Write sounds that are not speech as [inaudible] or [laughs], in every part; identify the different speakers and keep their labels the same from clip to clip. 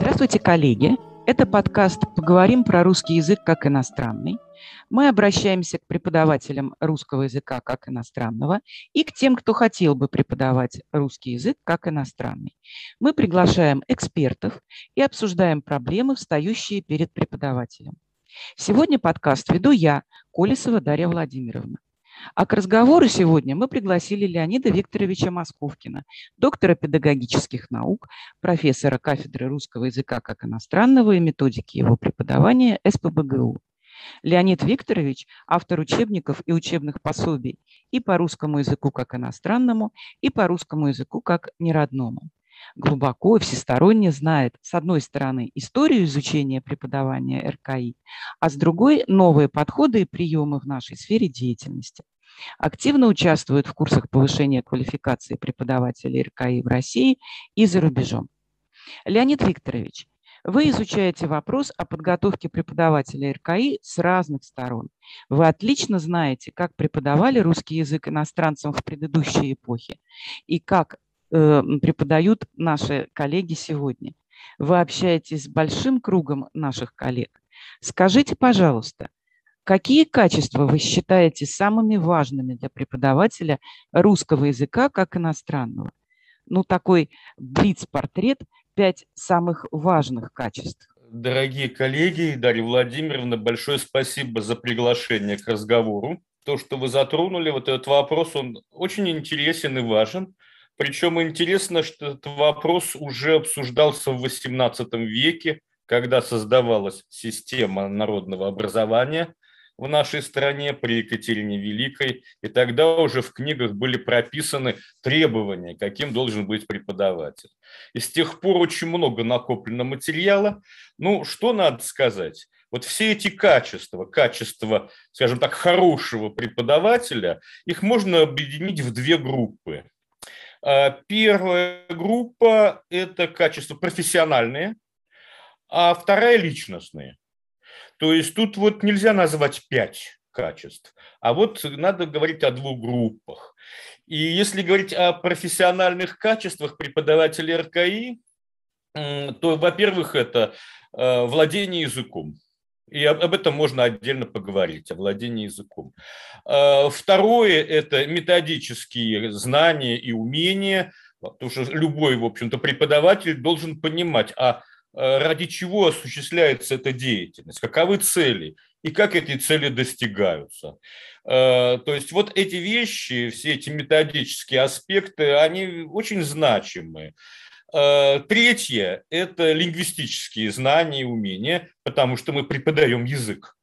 Speaker 1: Здравствуйте, коллеги! Это подкаст «Поговорим про русский язык как иностранный». Мы обращаемся к преподавателям русского языка как иностранного и к тем, кто хотел бы преподавать русский язык как иностранный. Мы приглашаем экспертов и обсуждаем проблемы, встающие перед преподавателем. Сегодня подкаст веду я, Колесова Дарья Владимировна. А к разговору сегодня мы пригласили Леонида Викторовича Московкина, доктора педагогических наук, профессора кафедры русского языка как иностранного и методики его преподавания СПБГУ. Леонид Викторович – автор учебников и учебных пособий и по русскому языку как иностранному, и по русскому языку как неродному. Глубоко и всесторонне знает, с одной стороны, историю изучения преподавания РКИ, а с другой – новые подходы и приемы в нашей сфере деятельности. Активно участвует в курсах повышения квалификации преподавателей РКИ в России и за рубежом. Леонид Викторович, вы изучаете вопрос о подготовке преподавателя РКИ с разных сторон. Вы отлично знаете, как преподавали русский язык иностранцам в предыдущей эпохе и как э, преподают наши коллеги сегодня. Вы общаетесь с большим кругом наших коллег. Скажите, пожалуйста, какие качества вы считаете самыми важными для преподавателя русского языка как иностранного? Ну, такой блиц-портрет – пять самых важных качеств.
Speaker 2: Дорогие коллеги, Дарья Владимировна, большое спасибо за приглашение к разговору. То, что вы затронули, вот этот вопрос, он очень интересен и важен. Причем интересно, что этот вопрос уже обсуждался в XVIII веке, когда создавалась система народного образования в нашей стране при Екатерине Великой, и тогда уже в книгах были прописаны требования, каким должен быть преподаватель. И с тех пор очень много накоплено материала. Ну, что надо сказать? Вот все эти качества, качества, скажем так, хорошего преподавателя, их можно объединить в две группы. А, первая группа – это качества профессиональные, а вторая – личностные. То есть тут вот нельзя назвать пять качеств, а вот надо говорить о двух группах. И если говорить о профессиональных качествах преподавателя РКИ, то, во-первых, это э, владение языком. И об этом можно отдельно поговорить, о владении языком. Э, второе – это методические знания и умения, потому что любой, в общем-то, преподаватель должен понимать, а ради чего осуществляется эта деятельность, каковы цели и как эти цели достигаются. Э, то есть вот эти вещи, все эти методические аспекты, они очень значимые. Э, третье – это лингвистические знания и умения, потому что мы преподаем язык.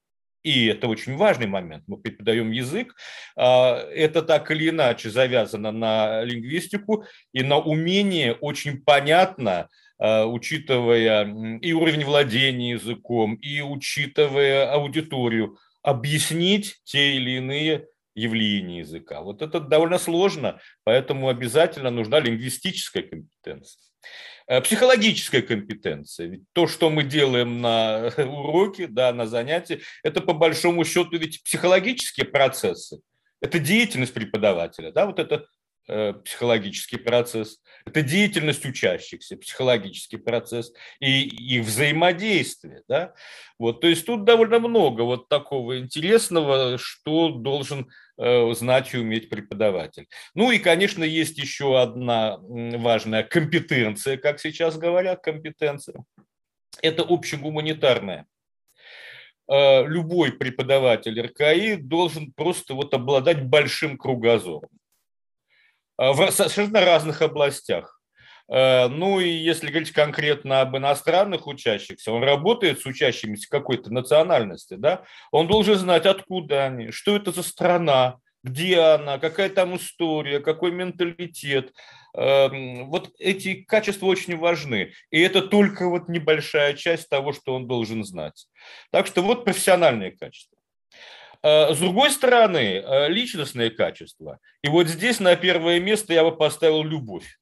Speaker 2: И это очень важный момент. Мы преподаем язык. Это так или иначе завязано на лингвистику и на умение очень понятно Э, учитывая и уровень владения языком, и учитывая аудиторию, объяснить те или иные явления языка. Вот это довольно сложно, поэтому обязательно нужна лингвистическая компетенция. Э, психологическая компетенция. Ведь то, что мы делаем на [laughs] уроке, да, на занятии, это по большому счету ведь психологические процессы. Это деятельность преподавателя, да, вот это Э, психологический процесс, это деятельность учащихся, психологический процесс и их взаимодействие. Да? Вот, то есть тут довольно много вот такого интересного, что должен э, знать и уметь преподаватель. Ну и, конечно, есть еще одна важная компетенция, как сейчас говорят, компетенция. Это общегуманитарная э, любой преподаватель РКИ должен просто вот обладать большим кругозором. Э, в совершенно разных областях. Э, ну и если говорить конкретно об иностранных учащихся, он работает с учащимися какой-то национальности, да, он должен знать, откуда они, что это за страна, где она, какая там история, какой менталитет. Эм, вот эти качества очень важны. И это только вот небольшая часть того, что он должен знать. Так что вот профессиональные качества. Э, с другой стороны, э, личностные качества. И вот здесь на первое место я бы поставил любовь.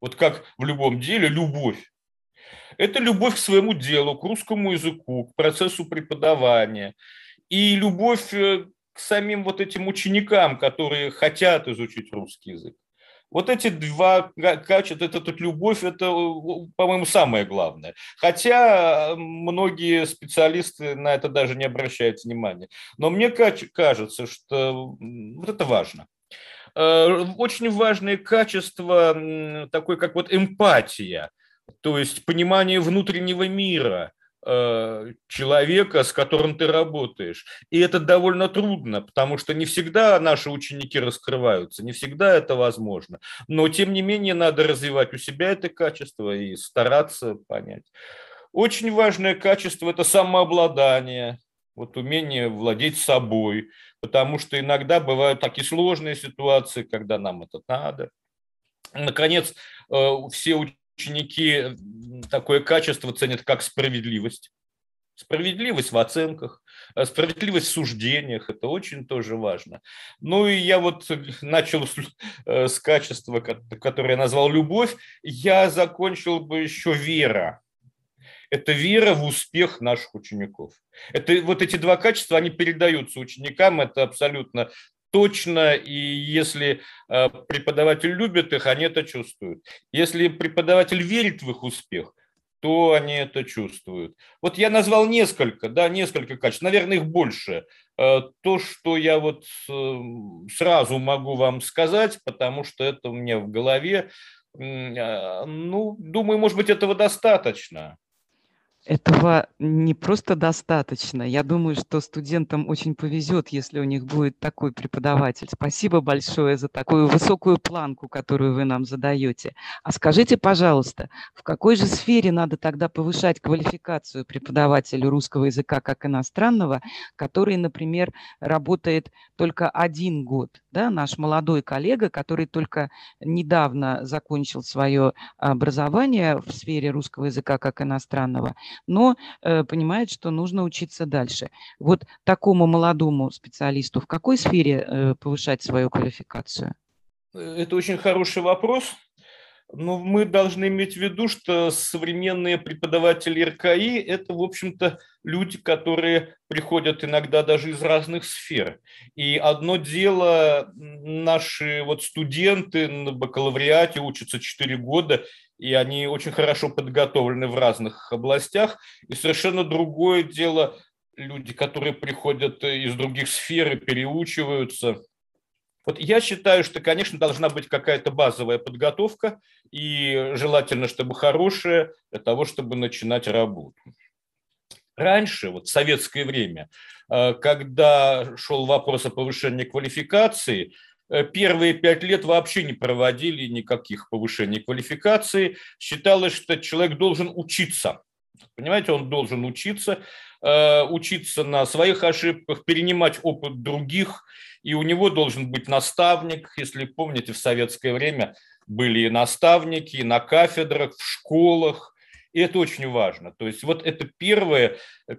Speaker 2: Вот как в любом деле, любовь. Это любовь к своему делу, к русскому языку, к процессу преподавания. И любовь э, к самим вот этим ученикам, которые хотят изучить русский язык. Вот эти два качества, это тут любовь, это, по-моему, самое главное. Хотя многие специалисты на это даже не обращают внимания. Но мне кажется, что вот это важно. Э, очень важное качество, такое как вот эмпатия, то есть понимание внутреннего мира – Э, человека, с которым ты работаешь. И это довольно трудно, потому что не всегда наши ученики раскрываются, не всегда это возможно. Но, тем не менее, надо развивать у себя это качество и стараться понять. Очень важное качество – это самообладание, вот умение владеть собой, потому что иногда бывают такие сложные ситуации, когда нам это надо. Наконец, э, все ученики такое качество ценят, как справедливость. Справедливость в оценках, э, справедливость в суждениях, это очень тоже важно. Ну и я вот начал с, э, качества, которое я назвал любовь, я закончил бы еще вера. Это вера в успех наших учеников. Это вот эти два качества, они передаются ученикам, это абсолютно точно, и если э, преподаватель любит их, они это чувствуют. Если преподаватель верит в их успех, то они это чувствуют. Вот я назвал несколько, да, несколько качеств, наверное, их больше. Э, то, что я вот э, сразу могу вам сказать, потому что это у меня в голове, ну, думаю, может быть, этого достаточно.
Speaker 1: Этого не просто достаточно. Я думаю, что студентам очень повезет, если у них будет такой преподаватель. Спасибо большое за такую высокую планку, которую вы нам задаете. А скажите, пожалуйста, в какой же сфере надо тогда повышать квалификацию преподавателя русского языка как иностранного, который, например, работает только один год? Да? Наш молодой коллега, который только недавно закончил свое образование в сфере русского языка как иностранного – но э, понимает, что нужно учиться дальше. Вот такому молодому специалисту в какой сфере э, повышать свою квалификацию?
Speaker 2: Это очень хороший вопрос. Но мы должны иметь в виду, что современные преподаватели РКИ – это, в общем-то, люди, которые приходят иногда даже из разных сфер. И одно дело, наши вот студенты на бакалавриате учатся 4 года, и они очень хорошо подготовлены в разных областях. И совершенно другое дело люди, которые приходят из других сфер и переучиваются. Вот я считаю, что, конечно, должна быть какая-то базовая подготовка, и желательно, чтобы хорошая, для того, чтобы начинать работу. Раньше, вот в советское время, э, когда шел вопрос о повышении квалификации, Э, первые пять лет вообще не проводили никаких повышений квалификации. Считалось, что человек должен учиться. Понимаете, он должен учиться, э, учиться на своих ошибках, перенимать опыт других, и у него должен быть наставник. Если помните, в советское время были и наставники и на кафедрах, в школах, и это очень важно. То есть вот это первые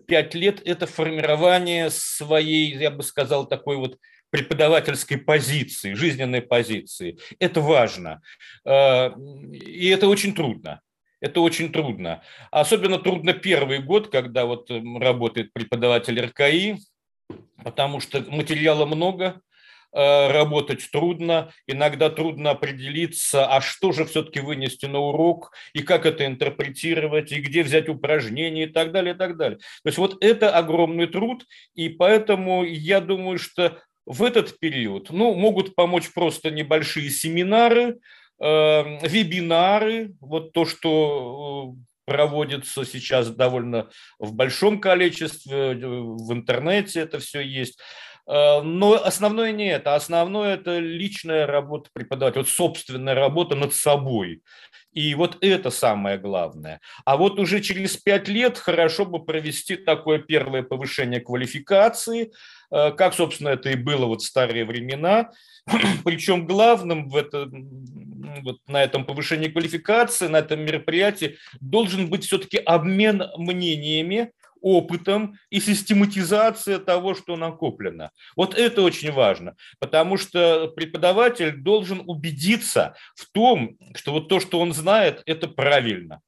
Speaker 2: пять лет – это формирование своей, я бы сказал, такой вот преподавательской позиции, жизненной позиции. Это важно. Э, и это очень трудно. Это очень трудно. Особенно трудно первый год, когда вот работает преподаватель РКИ, потому что материала много, э, работать трудно, иногда трудно определиться, а что же все-таки вынести на урок, и как это интерпретировать, и где взять упражнения, и так далее, и так далее. То есть вот это огромный труд, и поэтому я думаю, что в этот период ну, могут помочь просто небольшие семинары, э, вебинары, вот то, что э, проводится сейчас довольно в большом количестве, э, в интернете это все есть. Э, но основное не это, основное это личная работа преподавателя, вот собственная работа над собой. И вот это самое главное. А вот уже через пять лет хорошо бы провести такое первое повышение квалификации, Э, как, собственно, это и было вот в старые времена. [clears throat] Причем главным в это, вот на этом повышении квалификации, на этом мероприятии должен быть все-таки обмен мнениями, опытом и систематизация того, что накоплено. Вот это очень важно, потому что преподаватель должен убедиться в том, что вот то, что он знает, это правильно.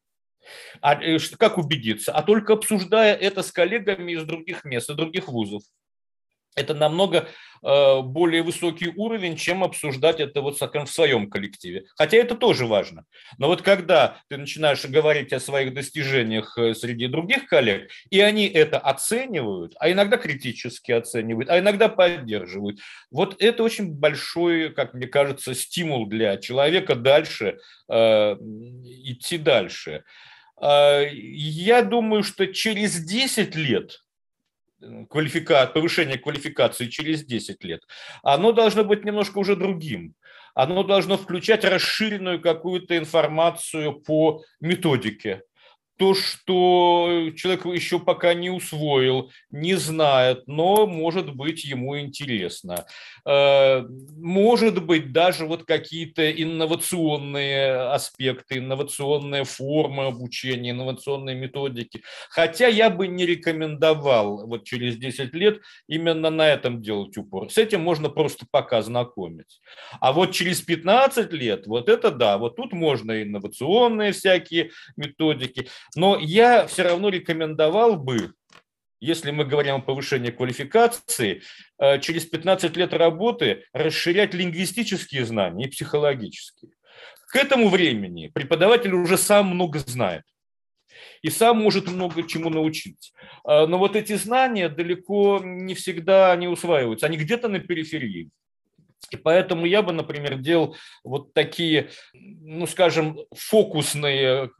Speaker 2: А э, как убедиться? А только обсуждая это с коллегами из других мест, из других вузов. Это намного э, более высокий уровень, чем обсуждать это вот в своем коллективе. Хотя это тоже важно. Но вот когда ты начинаешь говорить о своих достижениях э, среди других коллег, и они это оценивают, а иногда критически оценивают, а иногда поддерживают, вот это очень большой, как мне кажется, стимул для человека дальше э, идти дальше. Э, я думаю, что через 10 лет квалифика... повышение квалификации через 10 лет, оно должно быть немножко уже другим. Оно должно включать расширенную какую-то информацию по методике то, что человек еще пока не усвоил, не знает, но может быть ему интересно. Э, может быть даже вот какие-то инновационные аспекты, инновационные формы обучения, инновационные методики. Хотя я бы не рекомендовал вот через 10 лет именно на этом делать упор. С этим можно просто пока знакомить. А вот через 15 лет, вот это да, вот тут можно инновационные всякие методики. Но я все равно рекомендовал бы, если мы говорим о повышении квалификации, э, через 15 лет работы расширять лингвистические знания и психологические. К этому времени преподаватель уже сам много знает и сам может много чему научить. Э, но вот эти знания далеко не всегда не усваиваются, они где-то на периферии. И поэтому я бы, например, делал вот такие, ну, скажем, фокусные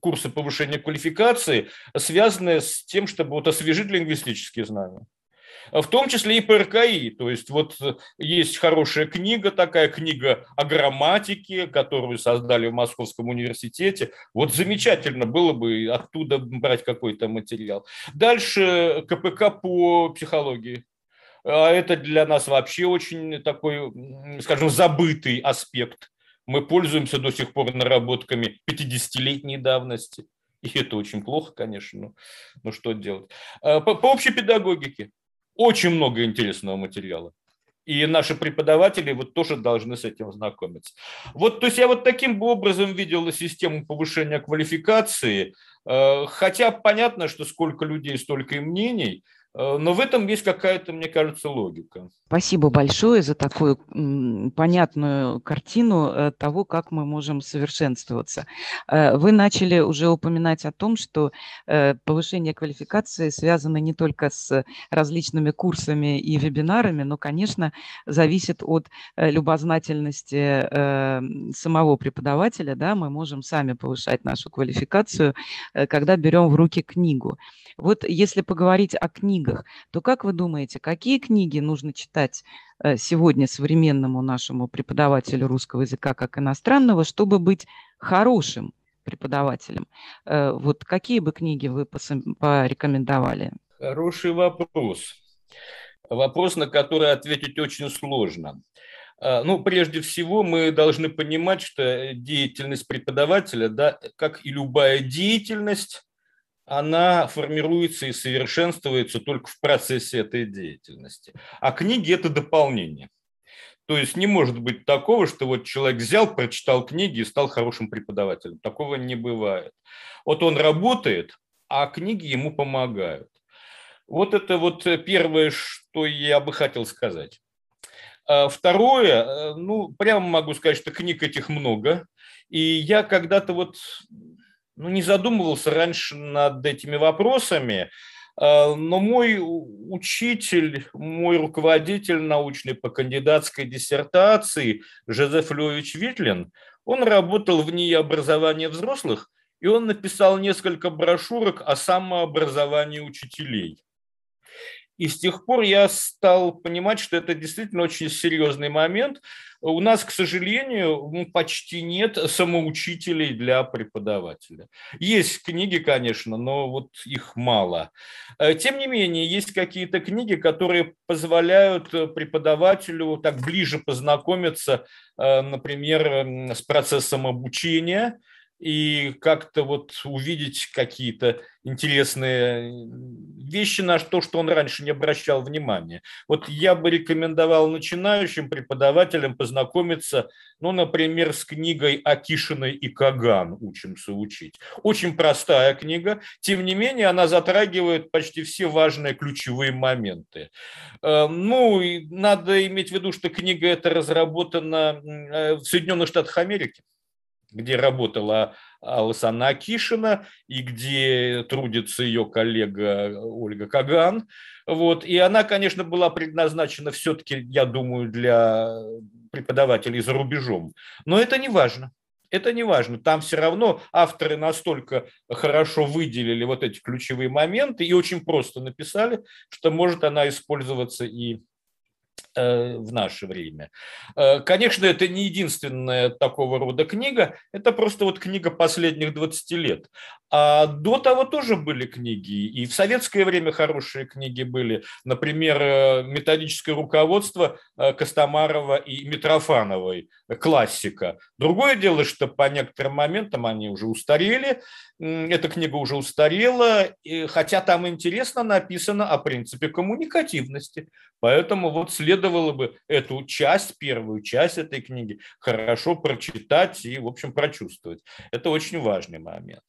Speaker 2: курсы повышения квалификации, связанные с тем, чтобы вот освежить лингвистические знания в том числе и по РКИ. То есть вот есть хорошая книга, такая книга о грамматике, которую создали в Московском университете. Вот замечательно было бы оттуда брать какой-то материал. Дальше КПК по психологии. А это для нас вообще очень такой, скажем, забытый аспект. Мы пользуемся до сих пор наработками 50-летней давности. И это очень плохо, конечно, но, что делать. А, по, по общей педагогике очень много интересного материала. И наши преподаватели вот тоже должны с этим знакомиться. Вот, то есть я вот таким образом видел систему повышения квалификации, э, хотя понятно, что сколько людей, столько и мнений – но в этом есть какая-то, мне кажется, логика.
Speaker 1: Спасибо большое за такую понятную картину э, того, как мы можем совершенствоваться. Э, вы начали уже упоминать о том, что повышение квалификации связано не только с различными курсами и вебинарами, но, конечно, зависит от любознательности самого преподавателя. Да? Мы можем сами повышать нашу квалификацию, когда берем в руки книгу. Вот если поговорить о книгах, то как вы думаете, какие книги нужно читать э, сегодня современному нашему преподавателю русского языка как иностранного, чтобы быть хорошим преподавателем? Э, вот какие бы книги вы порекомендовали?
Speaker 2: Хороший вопрос. Вопрос, на который ответить очень сложно. Э, ну, прежде всего, мы должны понимать, что деятельность преподавателя, да, как и любая деятельность, она формируется и совершенствуется только в процессе этой деятельности. А книги – это дополнение. То есть не может быть такого, что вот человек взял, прочитал книги и стал хорошим преподавателем. Такого не бывает. Вот он работает, а книги ему помогают. Вот это вот первое, что я бы хотел сказать. А второе, э, ну, прямо могу сказать, что книг этих много. И я когда-то вот ну, не задумывался раньше над этими вопросами, э, но мой учитель, мой руководитель научный по кандидатской диссертации Жозеф Львович Витлин, он работал в НИИ образования взрослых, и он написал несколько брошюрок о самообразовании учителей. И с тех пор я стал понимать, что это действительно очень серьезный момент. У нас, к сожалению, почти нет самоучителей для преподавателя. Есть книги, конечно, но вот их мало. Э, тем не менее, есть какие-то книги, которые позволяют преподавателю так ближе познакомиться, э, например, с процессом обучения – и как-то вот увидеть какие-то интересные вещи на то, что он раньше не обращал внимания. Вот я бы рекомендовал начинающим преподавателям познакомиться, ну, например, с книгой Акишиной и Каган «Учимся учить». Очень простая книга, тем не менее она затрагивает почти все важные ключевые моменты. Э, ну, надо иметь в виду, что книга эта разработана э, в Соединенных Штатах Америки где работала Алсана Акишина и где трудится ее коллега Ольга Каган. Вот. И она, конечно, была предназначена все-таки, я думаю, для преподавателей за рубежом. Но это не важно. Это не важно. Там все равно авторы настолько хорошо выделили вот эти ключевые моменты и очень просто написали, что может она использоваться и в наше время. Э, конечно, это не единственная такого рода книга, это просто вот книга последних 20 лет. А до того тоже были книги, и в советское время хорошие книги были. Например, э, методическое руководство Костомарова и Митрофановой, классика. Другое дело, что по некоторым моментам они уже устарели, эта книга уже устарела, хотя там интересно написано о принципе коммуникативности. Поэтому вот следовало бы эту часть, первую часть этой книги хорошо прочитать и, в общем, прочувствовать. Это очень важный момент.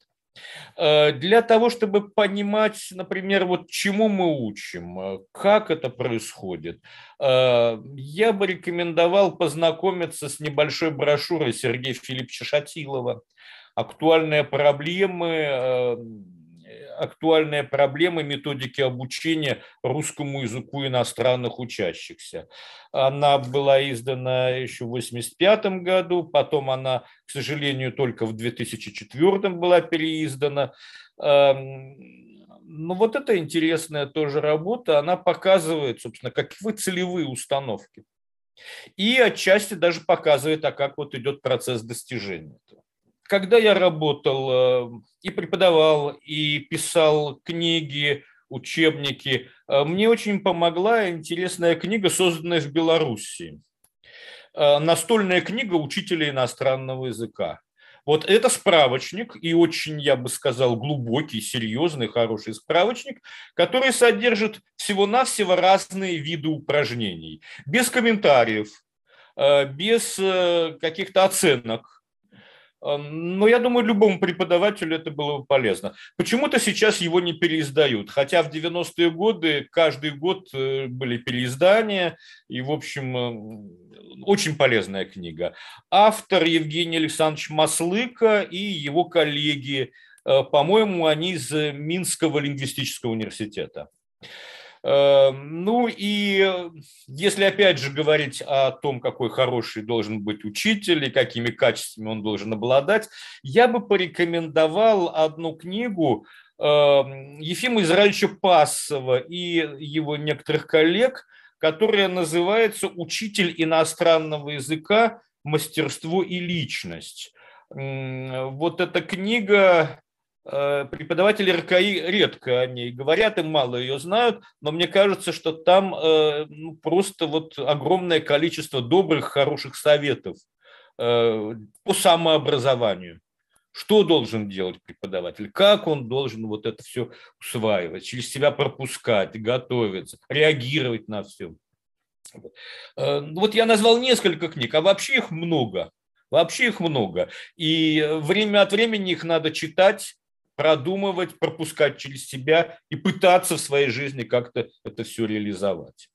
Speaker 2: Э, для того, чтобы понимать, например, вот чему мы учим, э, как это происходит, э, я бы рекомендовал познакомиться с небольшой брошюрой Сергея Филипповича Шатилова – актуальные проблемы, актуальные проблемы методики обучения русскому языку иностранных учащихся. Она была издана еще в 1985 году, потом она, к сожалению, только в 2004 была переиздана. Эм, ну, вот это интересная тоже работа, она показывает, собственно, какие целевые установки. И отчасти даже показывает, а как вот идет процесс достижения этого когда я работал э, и преподавал, и писал книги, учебники, э, мне очень помогла интересная книга, созданная в Беларуси. Э, настольная книга учителя иностранного языка. Вот это справочник, и очень, я бы сказал, глубокий, серьезный, хороший справочник, который содержит всего-навсего разные виды упражнений, без комментариев, без каких-то оценок, но я думаю, любому преподавателю это было бы полезно. Почему-то сейчас его не переиздают, хотя в 90-е годы каждый год э, были переиздания, и, в общем, э, очень полезная книга. Автор Евгений Александрович Маслыка и его коллеги, э, по-моему, они из Минского лингвистического университета. Эм, ну и если опять же говорить о том, какой хороший должен быть учитель и какими качествами он должен обладать, я бы порекомендовал одну книгу эм, Ефима Израильевича Пассова и его некоторых коллег, которая называется «Учитель иностранного языка. Мастерство и личность». Вот эта книга Э, преподаватели РКИ редко о ней говорят и мало ее знают, но мне кажется, что там э, ну, просто вот огромное количество добрых, хороших советов э, по самообразованию. Что должен делать преподаватель? Как он должен вот это все усваивать, через себя пропускать, готовиться, реагировать на все? Вот я назвал несколько книг, а вообще их много. Вообще их много. И время от времени их надо читать, продумывать, пропускать через себя и пытаться в своей жизни как-то это все реализовать.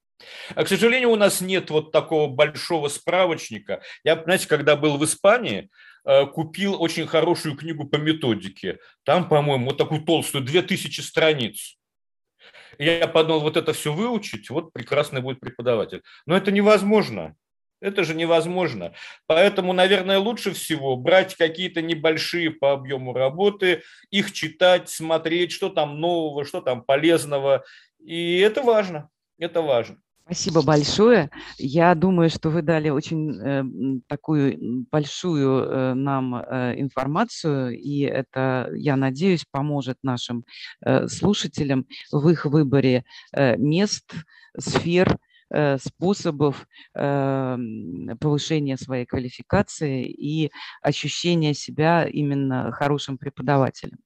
Speaker 2: А, к сожалению, у нас нет вот такого большого справочника. Я, знаете, когда был в Испании, э, купил очень хорошую книгу по методике. Там, по-моему, вот такую толстую, 2000 страниц. Я подумал, вот это все выучить, вот прекрасный будет преподаватель. Но это невозможно. Это же невозможно. Поэтому, наверное, лучше всего брать какие-то небольшие по объему работы, их читать, смотреть, что там нового, что там полезного. И это важно. Это важно.
Speaker 1: Спасибо большое. Я думаю, что вы дали очень э, такую большую э, нам э, информацию, и это, я надеюсь, поможет нашим э, слушателям в их выборе э, мест, сфер, способов эм, повышения своей квалификации и ощущения себя именно хорошим преподавателем.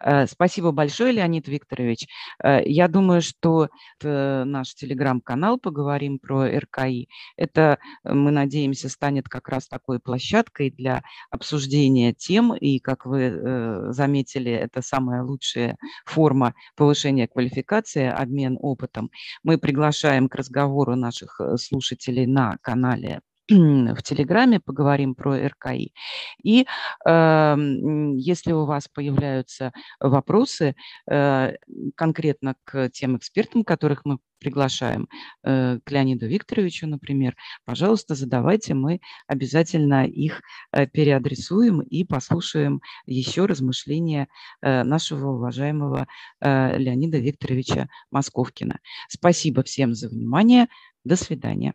Speaker 1: Э, спасибо большое, Леонид Викторович. Э, я думаю, что наш телеграм-канал «Поговорим про РКИ» это, мы надеемся, станет как раз такой площадкой для обсуждения тем, и, как вы э, заметили, это самая лучшая форма повышения квалификации, обмен опытом. Мы приглашаем к разговору наших слушателей на канале в Телеграме, поговорим про РКИ. И э, если у вас появляются вопросы э, конкретно к тем экспертам, которых мы приглашаем, э, к Леониду Викторовичу, например, пожалуйста, задавайте, мы обязательно их э, переадресуем и послушаем еще размышления э, нашего уважаемого э, Леонида Викторовича Московкина. Спасибо всем за внимание. До свидания.